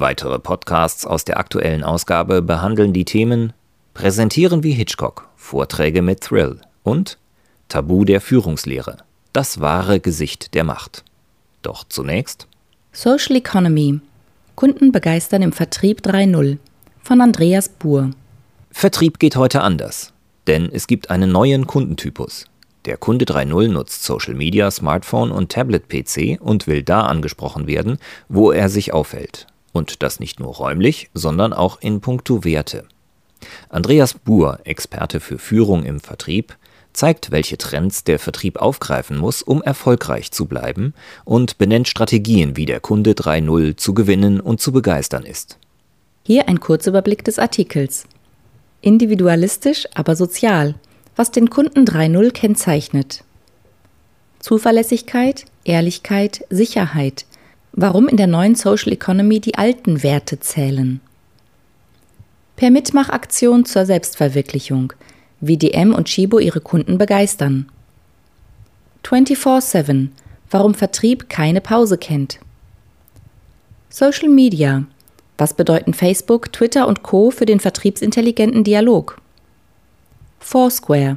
Weitere Podcasts aus der aktuellen Ausgabe behandeln die Themen Präsentieren wie Hitchcock, Vorträge mit Thrill und Tabu der Führungslehre, das wahre Gesicht der Macht. Doch zunächst Social Economy Kunden begeistern im Vertrieb 3.0 von Andreas Buhr. Vertrieb geht heute anders, denn es gibt einen neuen Kundentypus. Der Kunde 3.0 nutzt Social Media, Smartphone und Tablet-PC und will da angesprochen werden, wo er sich aufhält, und das nicht nur räumlich, sondern auch in puncto Werte. Andreas Buhr, Experte für Führung im Vertrieb, zeigt, welche Trends der Vertrieb aufgreifen muss, um erfolgreich zu bleiben und benennt Strategien, wie der Kunde 3.0 zu gewinnen und zu begeistern ist. Hier ein Kurzüberblick des Artikels. Individualistisch, aber sozial, was den Kunden 3.0 kennzeichnet. Zuverlässigkeit, Ehrlichkeit, Sicherheit, warum in der neuen Social Economy die alten Werte zählen. Per Mitmachaktion zur Selbstverwirklichung, wie DM und Chibo ihre Kunden begeistern. 24-7, warum Vertrieb keine Pause kennt. Social Media, was bedeuten Facebook, Twitter und Co. für den vertriebsintelligenten Dialog? Foursquare,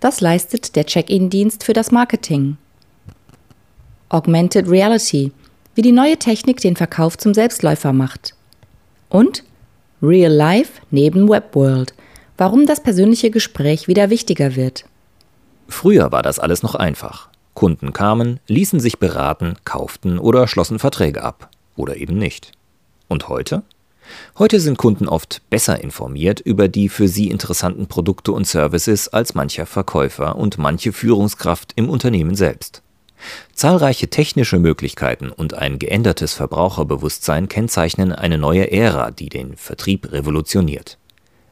was leistet der Check-in-Dienst für das Marketing? Augmented Reality, wie die neue Technik den Verkauf zum Selbstläufer macht. Und Real Life neben Webworld, warum das persönliche Gespräch wieder wichtiger wird. Früher war das alles noch einfach. Kunden kamen, ließen sich beraten, kauften oder schlossen Verträge ab. Oder eben nicht. Und heute? Heute sind Kunden oft besser informiert über die für sie interessanten Produkte und Services als mancher Verkäufer und manche Führungskraft im Unternehmen selbst. Zahlreiche technische Möglichkeiten und ein geändertes Verbraucherbewusstsein kennzeichnen eine neue Ära, die den Vertrieb revolutioniert.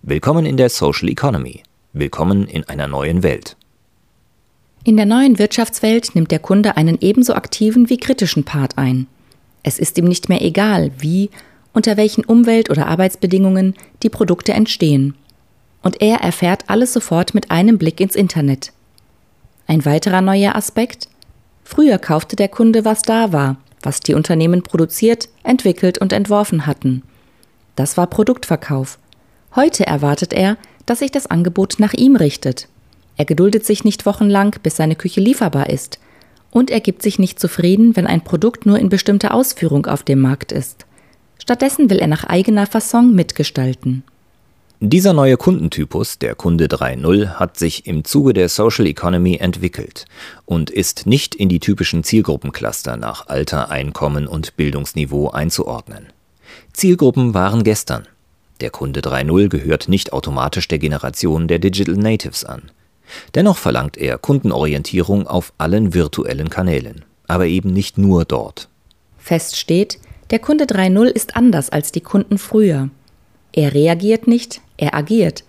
Willkommen in der Social Economy. Willkommen in einer neuen Welt. In der neuen Wirtschaftswelt nimmt der Kunde einen ebenso aktiven wie kritischen Part ein. Es ist ihm nicht mehr egal, wie, unter welchen Umwelt- oder Arbeitsbedingungen die Produkte entstehen. Und er erfährt alles sofort mit einem Blick ins Internet. Ein weiterer neuer Aspekt? Früher kaufte der Kunde, was da war, was die Unternehmen produziert, entwickelt und entworfen hatten. Das war Produktverkauf. Heute erwartet er, dass sich das Angebot nach ihm richtet. Er geduldet sich nicht wochenlang, bis seine Küche lieferbar ist. Und er gibt sich nicht zufrieden, wenn ein Produkt nur in bestimmter Ausführung auf dem Markt ist. Stattdessen will er nach eigener Fasson mitgestalten. Dieser neue Kundentypus, der Kunde 3.0, hat sich im Zuge der Social Economy entwickelt und ist nicht in die typischen Zielgruppencluster nach Alter, Einkommen und Bildungsniveau einzuordnen. Zielgruppen waren gestern. Der Kunde 3.0 gehört nicht automatisch der Generation der Digital Natives an. Dennoch verlangt er Kundenorientierung auf allen virtuellen Kanälen, aber eben nicht nur dort. Fest steht, der Kunde 3.0 ist anders als die Kunden früher. Er reagiert nicht, er agiert.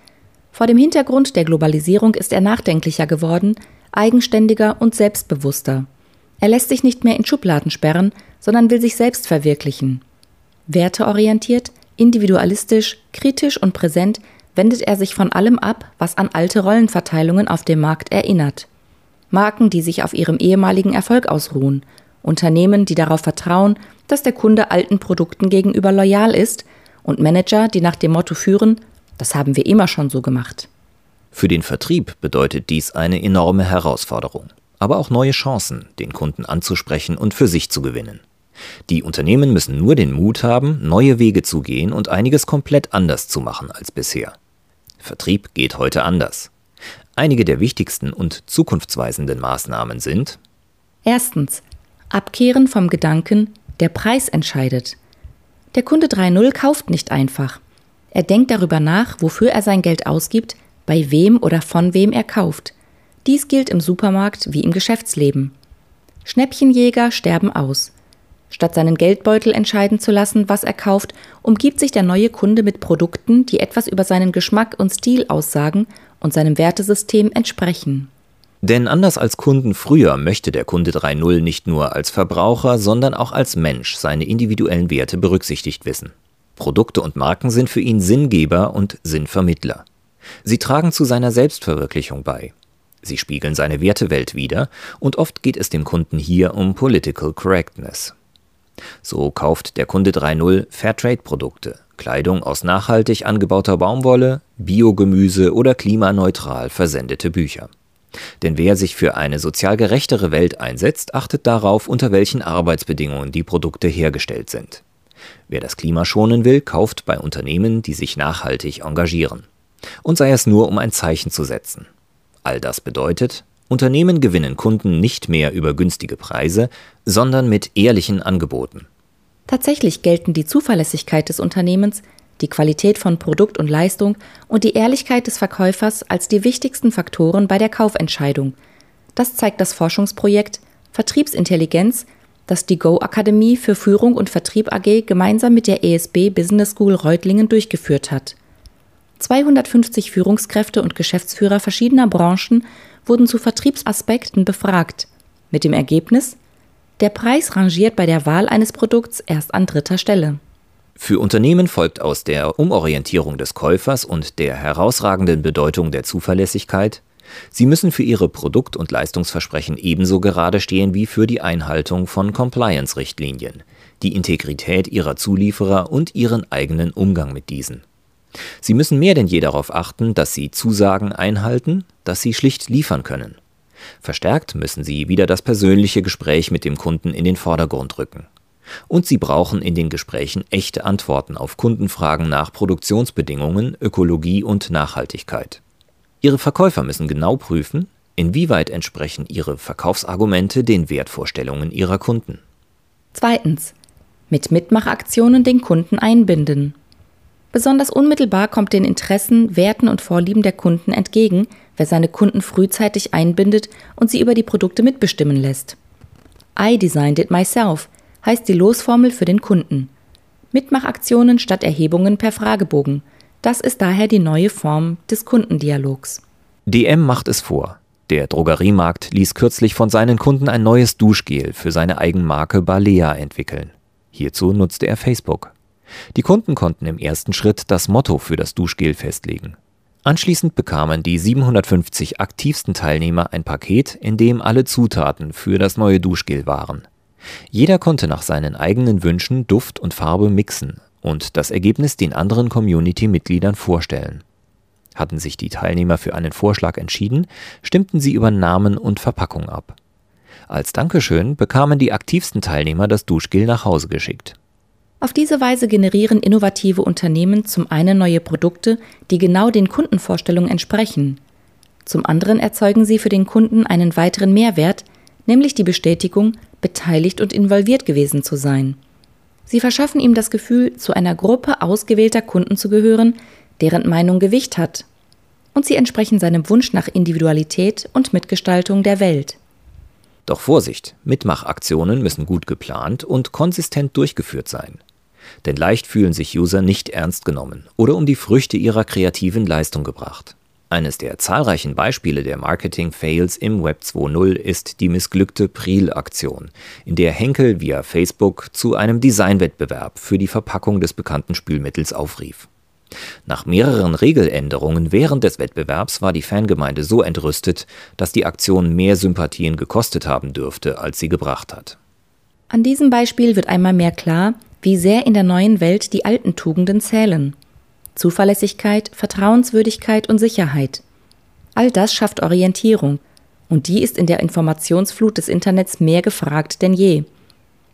Vor dem Hintergrund der Globalisierung ist er nachdenklicher geworden, eigenständiger und selbstbewusster. Er lässt sich nicht mehr in Schubladen sperren, sondern will sich selbst verwirklichen. Werteorientiert, individualistisch, kritisch und präsent wendet er sich von allem ab, was an alte Rollenverteilungen auf dem Markt erinnert. Marken, die sich auf ihrem ehemaligen Erfolg ausruhen, Unternehmen, die darauf vertrauen, dass der Kunde alten Produkten gegenüber loyal ist, und Manager, die nach dem Motto führen, das haben wir immer schon so gemacht. Für den Vertrieb bedeutet dies eine enorme Herausforderung, aber auch neue Chancen, den Kunden anzusprechen und für sich zu gewinnen. Die Unternehmen müssen nur den Mut haben, neue Wege zu gehen und einiges komplett anders zu machen als bisher. Vertrieb geht heute anders. Einige der wichtigsten und zukunftsweisenden Maßnahmen sind Erstens. Abkehren vom Gedanken, der Preis entscheidet. Der Kunde 3.0 kauft nicht einfach. Er denkt darüber nach, wofür er sein Geld ausgibt, bei wem oder von wem er kauft. Dies gilt im Supermarkt wie im Geschäftsleben. Schnäppchenjäger sterben aus. Statt seinen Geldbeutel entscheiden zu lassen, was er kauft, umgibt sich der neue Kunde mit Produkten, die etwas über seinen Geschmack und Stil aussagen und seinem Wertesystem entsprechen. Denn anders als Kunden früher möchte der Kunde 3.0 nicht nur als Verbraucher, sondern auch als Mensch seine individuellen Werte berücksichtigt wissen. Produkte und Marken sind für ihn Sinngeber und Sinnvermittler. Sie tragen zu seiner Selbstverwirklichung bei. Sie spiegeln seine Wertewelt wider und oft geht es dem Kunden hier um Political Correctness. So kauft der Kunde 3.0 Fairtrade-Produkte, Kleidung aus nachhaltig angebauter Baumwolle, Biogemüse oder klimaneutral versendete Bücher. Denn wer sich für eine sozial gerechtere Welt einsetzt, achtet darauf, unter welchen Arbeitsbedingungen die Produkte hergestellt sind. Wer das Klima schonen will, kauft bei Unternehmen, die sich nachhaltig engagieren. Und sei es nur, um ein Zeichen zu setzen. All das bedeutet, Unternehmen gewinnen Kunden nicht mehr über günstige Preise, sondern mit ehrlichen Angeboten. Tatsächlich gelten die Zuverlässigkeit des Unternehmens, die Qualität von Produkt und Leistung und die Ehrlichkeit des Verkäufers als die wichtigsten Faktoren bei der Kaufentscheidung. Das zeigt das Forschungsprojekt Vertriebsintelligenz, das die Go Akademie für Führung und Vertrieb AG gemeinsam mit der ESB Business School Reutlingen durchgeführt hat. 250 Führungskräfte und Geschäftsführer verschiedener Branchen wurden zu Vertriebsaspekten befragt, mit dem Ergebnis, der Preis rangiert bei der Wahl eines Produkts erst an dritter Stelle. Für Unternehmen folgt aus der Umorientierung des Käufers und der herausragenden Bedeutung der Zuverlässigkeit, sie müssen für ihre Produkt- und Leistungsversprechen ebenso gerade stehen wie für die Einhaltung von Compliance-Richtlinien, die Integrität ihrer Zulieferer und ihren eigenen Umgang mit diesen. Sie müssen mehr denn je darauf achten, dass sie Zusagen einhalten, dass sie schlicht liefern können. Verstärkt müssen sie wieder das persönliche Gespräch mit dem Kunden in den Vordergrund rücken. Und sie brauchen in den Gesprächen echte Antworten auf Kundenfragen nach Produktionsbedingungen, Ökologie und Nachhaltigkeit. Ihre Verkäufer müssen genau prüfen, inwieweit entsprechen ihre Verkaufsargumente den Wertvorstellungen ihrer Kunden. Zweitens. Mit Mitmachaktionen den Kunden einbinden. Besonders unmittelbar kommt den Interessen, Werten und Vorlieben der Kunden entgegen, wer seine Kunden frühzeitig einbindet und sie über die Produkte mitbestimmen lässt. I designed it myself heißt die Losformel für den Kunden. Mitmachaktionen statt Erhebungen per Fragebogen. Das ist daher die neue Form des Kundendialogs. DM macht es vor. Der Drogeriemarkt ließ kürzlich von seinen Kunden ein neues Duschgel für seine Eigenmarke Balea entwickeln. Hierzu nutzte er Facebook. Die Kunden konnten im ersten Schritt das Motto für das Duschgel festlegen. Anschließend bekamen die 750 aktivsten Teilnehmer ein Paket, in dem alle Zutaten für das neue Duschgel waren. Jeder konnte nach seinen eigenen Wünschen Duft und Farbe mixen und das Ergebnis den anderen Community-Mitgliedern vorstellen. Hatten sich die Teilnehmer für einen Vorschlag entschieden, stimmten sie über Namen und Verpackung ab. Als Dankeschön bekamen die aktivsten Teilnehmer das Duschgel nach Hause geschickt. Auf diese Weise generieren innovative Unternehmen zum einen neue Produkte, die genau den Kundenvorstellungen entsprechen. Zum anderen erzeugen sie für den Kunden einen weiteren Mehrwert, nämlich die Bestätigung, beteiligt und involviert gewesen zu sein. Sie verschaffen ihm das Gefühl, zu einer Gruppe ausgewählter Kunden zu gehören, deren Meinung Gewicht hat. Und sie entsprechen seinem Wunsch nach Individualität und Mitgestaltung der Welt. Doch Vorsicht, Mitmachaktionen müssen gut geplant und konsistent durchgeführt sein. Denn leicht fühlen sich User nicht ernst genommen oder um die Früchte ihrer kreativen Leistung gebracht. Eines der zahlreichen Beispiele der Marketing-Fails im Web 2.0 ist die missglückte Priel-Aktion, in der Henkel via Facebook zu einem Designwettbewerb für die Verpackung des bekannten Spülmittels aufrief. Nach mehreren Regeländerungen während des Wettbewerbs war die Fangemeinde so entrüstet, dass die Aktion mehr Sympathien gekostet haben dürfte, als sie gebracht hat. An diesem Beispiel wird einmal mehr klar, wie sehr in der neuen Welt die alten Tugenden zählen. Zuverlässigkeit, Vertrauenswürdigkeit und Sicherheit. All das schafft Orientierung, und die ist in der Informationsflut des Internets mehr gefragt denn je.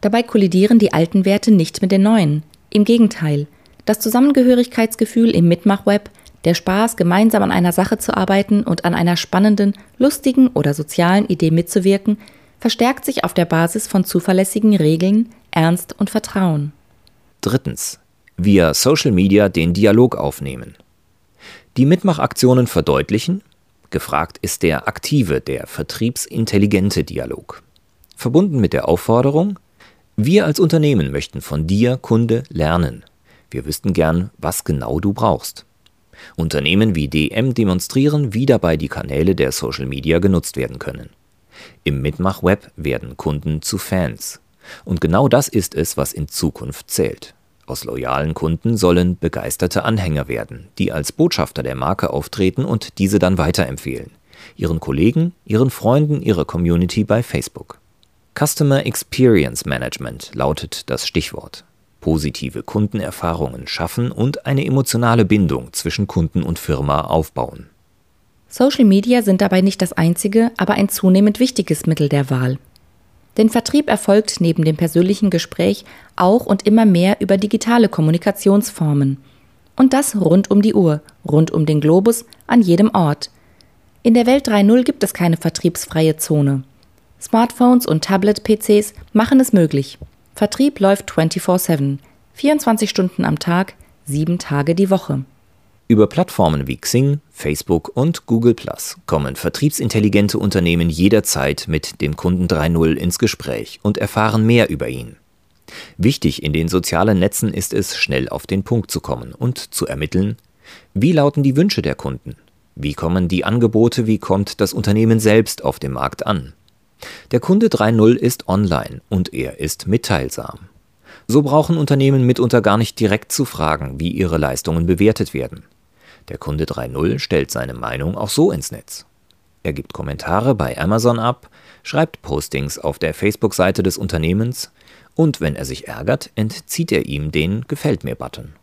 Dabei kollidieren die alten Werte nicht mit den neuen. Im Gegenteil, das Zusammengehörigkeitsgefühl im Mitmachweb, der Spaß, gemeinsam an einer Sache zu arbeiten und an einer spannenden, lustigen oder sozialen Idee mitzuwirken, verstärkt sich auf der Basis von zuverlässigen Regeln, Ernst und Vertrauen. Drittens via Social Media den Dialog aufnehmen. Die Mitmachaktionen verdeutlichen, gefragt ist der aktive, der vertriebsintelligente Dialog. Verbunden mit der Aufforderung, Wir als Unternehmen möchten von dir, Kunde, lernen. Wir wüssten gern, was genau du brauchst. Unternehmen wie DM demonstrieren, wie dabei die Kanäle der Social Media genutzt werden können. Im Mitmachweb werden Kunden zu Fans. Und genau das ist es, was in Zukunft zählt. Aus loyalen Kunden sollen begeisterte Anhänger werden, die als Botschafter der Marke auftreten und diese dann weiterempfehlen. Ihren Kollegen, ihren Freunden, ihrer Community bei Facebook. Customer Experience Management lautet das Stichwort. Positive Kundenerfahrungen schaffen und eine emotionale Bindung zwischen Kunden und Firma aufbauen. Social Media sind dabei nicht das einzige, aber ein zunehmend wichtiges Mittel der Wahl. Denn Vertrieb erfolgt neben dem persönlichen Gespräch auch und immer mehr über digitale Kommunikationsformen. Und das rund um die Uhr, rund um den Globus, an jedem Ort. In der Welt 3.0 gibt es keine vertriebsfreie Zone. Smartphones und Tablet-PCs machen es möglich. Vertrieb läuft 24-7, 24 Stunden am Tag, sieben Tage die Woche. Über Plattformen wie Xing, Facebook und Google Plus kommen vertriebsintelligente Unternehmen jederzeit mit dem Kunden 3.0 ins Gespräch und erfahren mehr über ihn. Wichtig in den sozialen Netzen ist es, schnell auf den Punkt zu kommen und zu ermitteln, wie lauten die Wünsche der Kunden? Wie kommen die Angebote, wie kommt das Unternehmen selbst auf dem Markt an? Der Kunde 3.0 ist online und er ist mitteilsam. So brauchen Unternehmen mitunter gar nicht direkt zu fragen, wie ihre Leistungen bewertet werden. Der Kunde 3.0 stellt seine Meinung auch so ins Netz. Er gibt Kommentare bei Amazon ab, schreibt Postings auf der Facebook-Seite des Unternehmens und wenn er sich ärgert, entzieht er ihm den Gefällt mir-Button.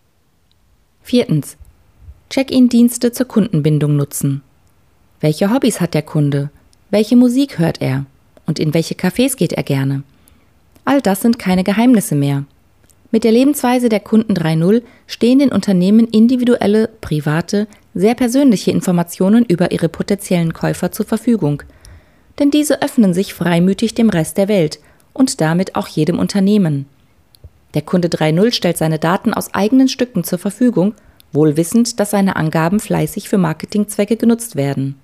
Viertens. Check-in-Dienste zur Kundenbindung nutzen. Welche Hobbys hat der Kunde? Welche Musik hört er? Und in welche Cafés geht er gerne? All das sind keine Geheimnisse mehr. Mit der Lebensweise der Kunden 3.0 stehen den Unternehmen individuelle, private, sehr persönliche Informationen über ihre potenziellen Käufer zur Verfügung. Denn diese öffnen sich freimütig dem Rest der Welt und damit auch jedem Unternehmen. Der Kunde 3.0 stellt seine Daten aus eigenen Stücken zur Verfügung, wohl wissend, dass seine Angaben fleißig für Marketingzwecke genutzt werden.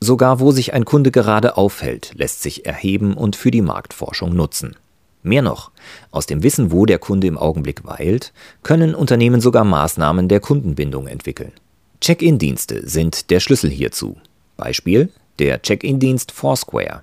Sogar wo sich ein Kunde gerade aufhält, lässt sich erheben und für die Marktforschung nutzen. Mehr noch, aus dem Wissen, wo der Kunde im Augenblick weilt, können Unternehmen sogar Maßnahmen der Kundenbindung entwickeln. Check-in-Dienste sind der Schlüssel hierzu. Beispiel der Check-in-Dienst Foursquare.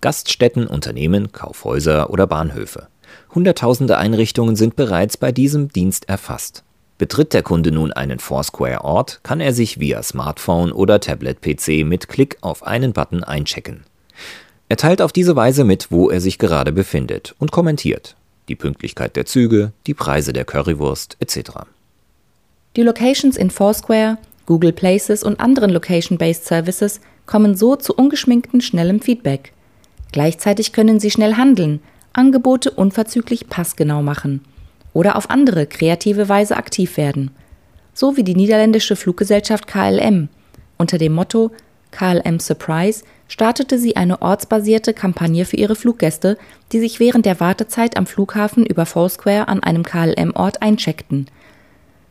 Gaststätten, Unternehmen, Kaufhäuser oder Bahnhöfe. Hunderttausende Einrichtungen sind bereits bei diesem Dienst erfasst. Betritt der Kunde nun einen Foursquare-Ort, kann er sich via Smartphone oder Tablet-PC mit Klick auf einen Button einchecken. Er teilt auf diese Weise mit, wo er sich gerade befindet und kommentiert die Pünktlichkeit der Züge, die Preise der Currywurst etc. Die Locations in Foursquare, Google Places und anderen Location-Based Services kommen so zu ungeschminkten schnellem Feedback. Gleichzeitig können sie schnell handeln, Angebote unverzüglich passgenau machen oder auf andere kreative Weise aktiv werden. So wie die niederländische Fluggesellschaft KLM unter dem Motto KLM Surprise startete sie eine ortsbasierte Kampagne für ihre Fluggäste, die sich während der Wartezeit am Flughafen über Foursquare an einem KLM-Ort eincheckten.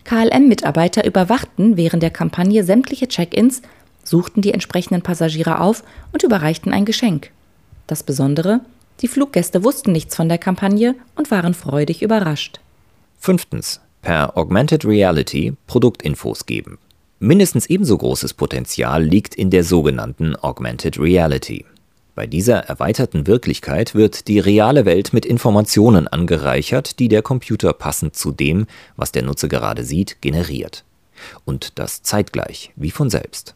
KLM-Mitarbeiter überwachten während der Kampagne sämtliche Check-ins, suchten die entsprechenden Passagiere auf und überreichten ein Geschenk. Das Besondere, die Fluggäste wussten nichts von der Kampagne und waren freudig überrascht. Fünftens. Per Augmented Reality Produktinfos geben. Mindestens ebenso großes Potenzial liegt in der sogenannten Augmented Reality. Bei dieser erweiterten Wirklichkeit wird die reale Welt mit Informationen angereichert, die der Computer passend zu dem, was der Nutzer gerade sieht, generiert. Und das zeitgleich, wie von selbst.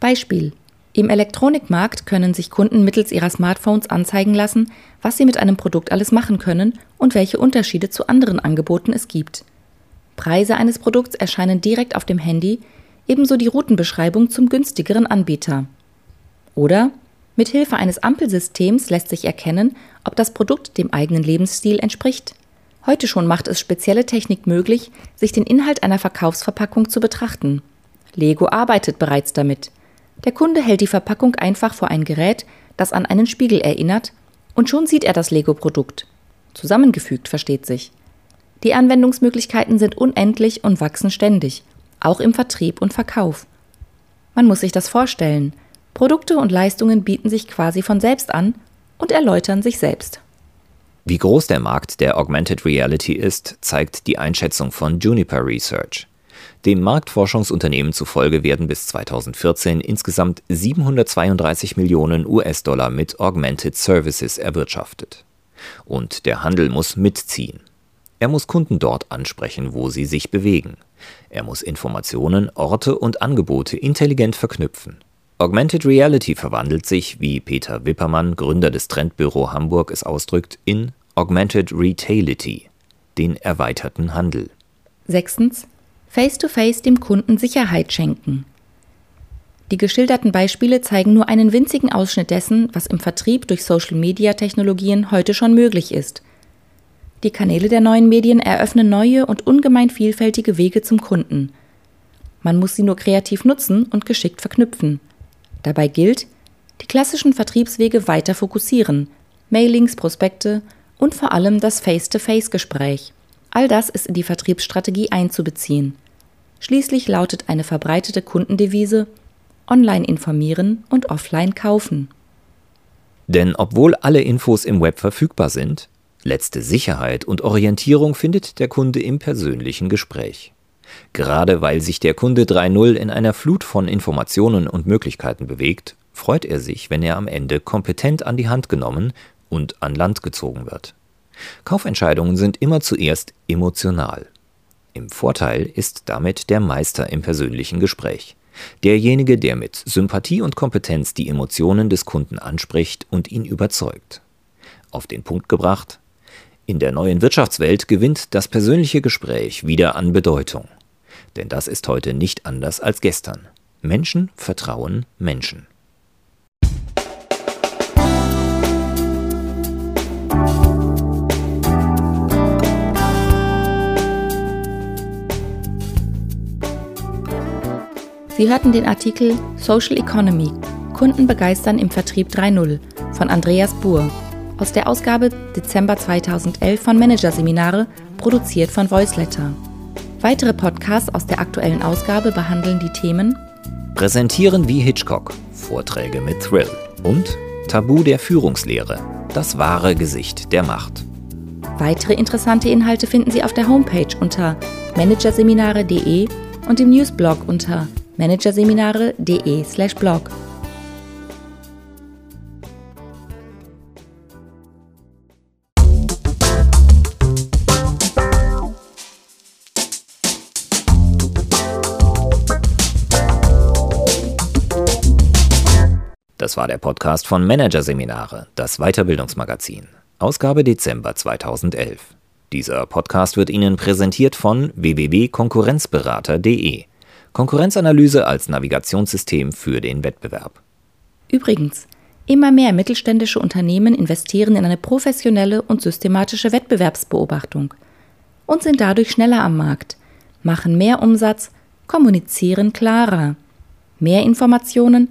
Beispiel. Im Elektronikmarkt können sich Kunden mittels ihrer Smartphones anzeigen lassen, was sie mit einem Produkt alles machen können und welche Unterschiede zu anderen Angeboten es gibt. Preise eines Produkts erscheinen direkt auf dem Handy, ebenso die Routenbeschreibung zum günstigeren Anbieter. Oder mit Hilfe eines Ampelsystems lässt sich erkennen, ob das Produkt dem eigenen Lebensstil entspricht. Heute schon macht es spezielle Technik möglich, sich den Inhalt einer Verkaufsverpackung zu betrachten. Lego arbeitet bereits damit. Der Kunde hält die Verpackung einfach vor ein Gerät, das an einen Spiegel erinnert, und schon sieht er das Lego-Produkt. Zusammengefügt, versteht sich. Die Anwendungsmöglichkeiten sind unendlich und wachsen ständig, auch im Vertrieb und Verkauf. Man muss sich das vorstellen. Produkte und Leistungen bieten sich quasi von selbst an und erläutern sich selbst. Wie groß der Markt der Augmented Reality ist, zeigt die Einschätzung von Juniper Research. Dem Marktforschungsunternehmen zufolge werden bis 2014 insgesamt 732 Millionen US-Dollar mit Augmented Services erwirtschaftet. Und der Handel muss mitziehen. Er muss Kunden dort ansprechen, wo sie sich bewegen. Er muss Informationen, Orte und Angebote intelligent verknüpfen. Augmented Reality verwandelt sich, wie Peter Wippermann, Gründer des Trendbüro Hamburg, es ausdrückt, in Augmented Retaility, den erweiterten Handel. Sechstens. Face-to-face -face dem Kunden Sicherheit schenken. Die geschilderten Beispiele zeigen nur einen winzigen Ausschnitt dessen, was im Vertrieb durch Social-Media-Technologien heute schon möglich ist. Die Kanäle der neuen Medien eröffnen neue und ungemein vielfältige Wege zum Kunden. Man muss sie nur kreativ nutzen und geschickt verknüpfen. Dabei gilt, die klassischen Vertriebswege weiter fokussieren, Mailings, Prospekte und vor allem das Face-to-Face-Gespräch. All das ist in die Vertriebsstrategie einzubeziehen. Schließlich lautet eine verbreitete Kundendevise Online informieren und offline kaufen. Denn obwohl alle Infos im Web verfügbar sind, letzte Sicherheit und Orientierung findet der Kunde im persönlichen Gespräch. Gerade weil sich der Kunde 3.0 in einer Flut von Informationen und Möglichkeiten bewegt, freut er sich, wenn er am Ende kompetent an die Hand genommen und an Land gezogen wird. Kaufentscheidungen sind immer zuerst emotional. Im Vorteil ist damit der Meister im persönlichen Gespräch. Derjenige, der mit Sympathie und Kompetenz die Emotionen des Kunden anspricht und ihn überzeugt. Auf den Punkt gebracht, in der neuen Wirtschaftswelt gewinnt das persönliche Gespräch wieder an Bedeutung. Denn das ist heute nicht anders als gestern. Menschen vertrauen Menschen. Sie hörten den Artikel Social Economy Kunden begeistern im Vertrieb 3.0 von Andreas Buhr aus der Ausgabe Dezember 2011 von Managerseminare, produziert von Voiceletter. Weitere Podcasts aus der aktuellen Ausgabe behandeln die Themen Präsentieren wie Hitchcock, Vorträge mit Thrill und Tabu der Führungslehre, das wahre Gesicht der Macht. Weitere interessante Inhalte finden Sie auf der Homepage unter managerseminare.de und im Newsblog unter managerseminare.de/blog. Das war der Podcast von Managerseminare, das Weiterbildungsmagazin, Ausgabe Dezember 2011. Dieser Podcast wird Ihnen präsentiert von www.konkurrenzberater.de Konkurrenzanalyse als Navigationssystem für den Wettbewerb. Übrigens, immer mehr mittelständische Unternehmen investieren in eine professionelle und systematische Wettbewerbsbeobachtung und sind dadurch schneller am Markt, machen mehr Umsatz, kommunizieren klarer. Mehr Informationen,